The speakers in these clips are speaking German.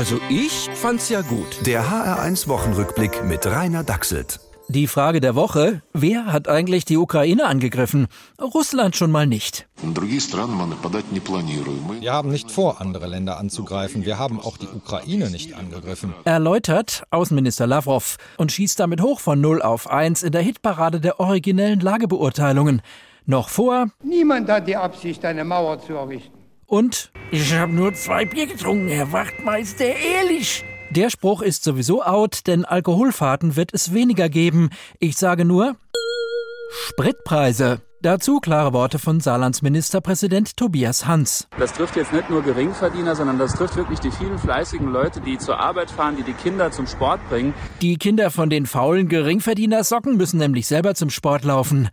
Also ich fand's ja gut. Der HR1 Wochenrückblick mit Rainer Dachselt. Die Frage der Woche, wer hat eigentlich die Ukraine angegriffen? Russland schon mal nicht. Wir haben nicht vor, andere Länder anzugreifen. Wir haben auch die Ukraine nicht angegriffen. Erläutert Außenminister Lavrov und schießt damit hoch von 0 auf 1 in der Hitparade der originellen Lagebeurteilungen. Noch vor. Niemand hat die Absicht, eine Mauer zu errichten. Und ich habe nur zwei Bier getrunken, Herr Wachtmeister, ehrlich. Der Spruch ist sowieso out, denn Alkoholfahrten wird es weniger geben. Ich sage nur Spritpreise. Dazu klare Worte von Saarlands Ministerpräsident Tobias Hans. Das trifft jetzt nicht nur Geringverdiener, sondern das trifft wirklich die vielen fleißigen Leute, die zur Arbeit fahren, die die Kinder zum Sport bringen. Die Kinder von den faulen Geringverdienersocken müssen nämlich selber zum Sport laufen.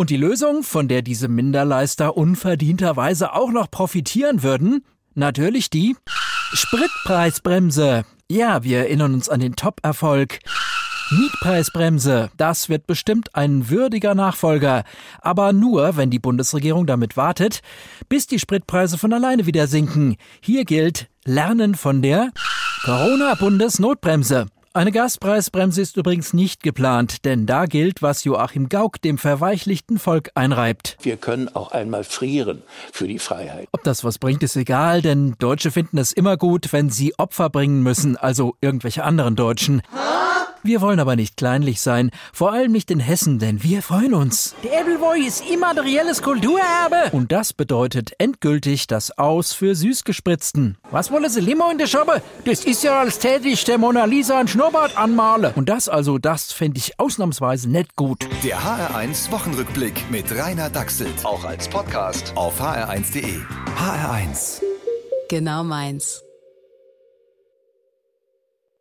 Und die Lösung, von der diese Minderleister unverdienterweise auch noch profitieren würden? Natürlich die Spritpreisbremse. Ja, wir erinnern uns an den Top-Erfolg. Mietpreisbremse, das wird bestimmt ein würdiger Nachfolger, aber nur, wenn die Bundesregierung damit wartet, bis die Spritpreise von alleine wieder sinken. Hier gilt Lernen von der Corona-Bundesnotbremse. Eine Gaspreisbremse ist übrigens nicht geplant, denn da gilt, was Joachim Gauck dem verweichlichten Volk einreibt. Wir können auch einmal frieren für die Freiheit. Ob das was bringt, ist egal, denn Deutsche finden es immer gut, wenn sie Opfer bringen müssen, also irgendwelche anderen Deutschen. Wir wollen aber nicht kleinlich sein, vor allem nicht in Hessen, denn wir freuen uns. Der Edelwoi ist immaterielles Kulturerbe. Und das bedeutet endgültig das Aus für Süßgespritzten. Was wollen Sie Limo in der Schoppe? Das ist ja als tätig der Mona Lisa ein Schnurrbart anmale. Und das also, das fände ich ausnahmsweise nicht gut. Der HR1 Wochenrückblick mit Rainer Dachselt. Auch als Podcast auf hr1.de. HR1. Genau meins.